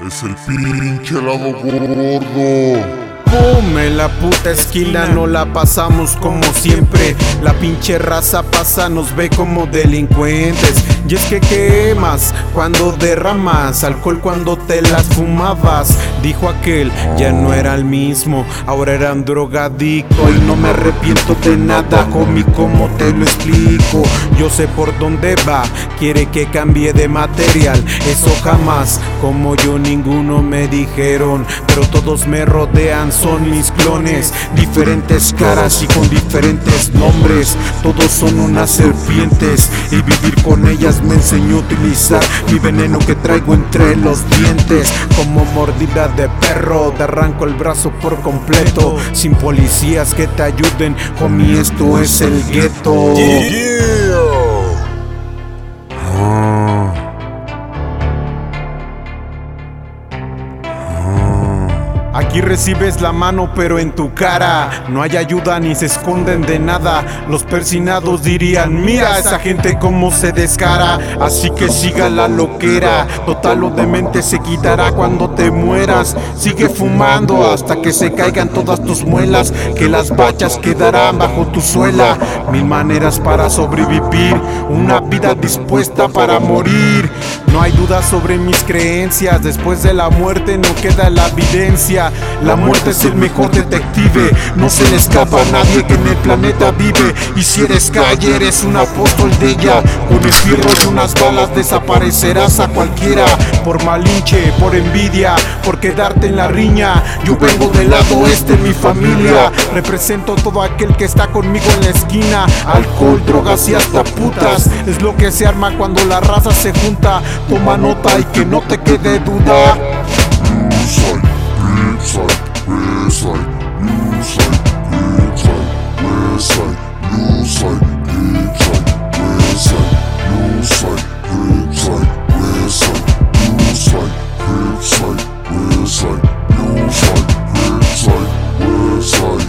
Es el pinche lado gordo. Boom, la puta esquina no la pasamos como siempre. La pinche raza pasa, nos ve como delincuentes. Y es que quemas cuando derramas alcohol cuando te las fumabas. Dijo aquel, ya no era el mismo, ahora era un drogadicto. Y no me arrepiento de nada, homie, como te lo explico. Yo sé por dónde va, quiere que cambie de material. Eso jamás, como yo, ninguno me dijeron. Pero todos me rodean, son mis clones. Diferentes caras y con diferentes nombres. Todos son unas serpientes. Y vivir con ellas me enseñó a utilizar mi veneno que traigo entre los dientes. Como mordida de perro, te arranco el brazo por completo. Sin policías que te ayuden, homie, esto es el gueto. Aquí recibes la mano pero en tu cara No hay ayuda ni se esconden de nada. Los persinados dirían Mira a esa gente cómo se descara Así que siga la loquera Total lo demente se quitará cuando te mueras. Sigue fumando hasta que se caigan todas tus muelas Que las bachas quedarán bajo tu suela. Mil maneras para sobrevivir Una vida dispuesta para morir. No hay duda sobre mis creencias Después de la muerte no queda la evidencia la muerte es el mejor detective, no se le escapa a nadie que en el planeta vive. Y si eres calle, eres un apóstol de ella. Con esbirro y unas balas desaparecerás a cualquiera. Por malinche, por envidia, por quedarte en la riña. Yo vengo del lado este, mi familia. Represento todo aquel que está conmigo en la esquina. Alcohol, drogas y hasta putas. Es lo que se arma cuando la raza se junta. Toma nota y que no te quede duda. this like, new site, big site, red site, new site, big site, red site, new site, big site, red site, new site, big site, red site, new site, big site, red site.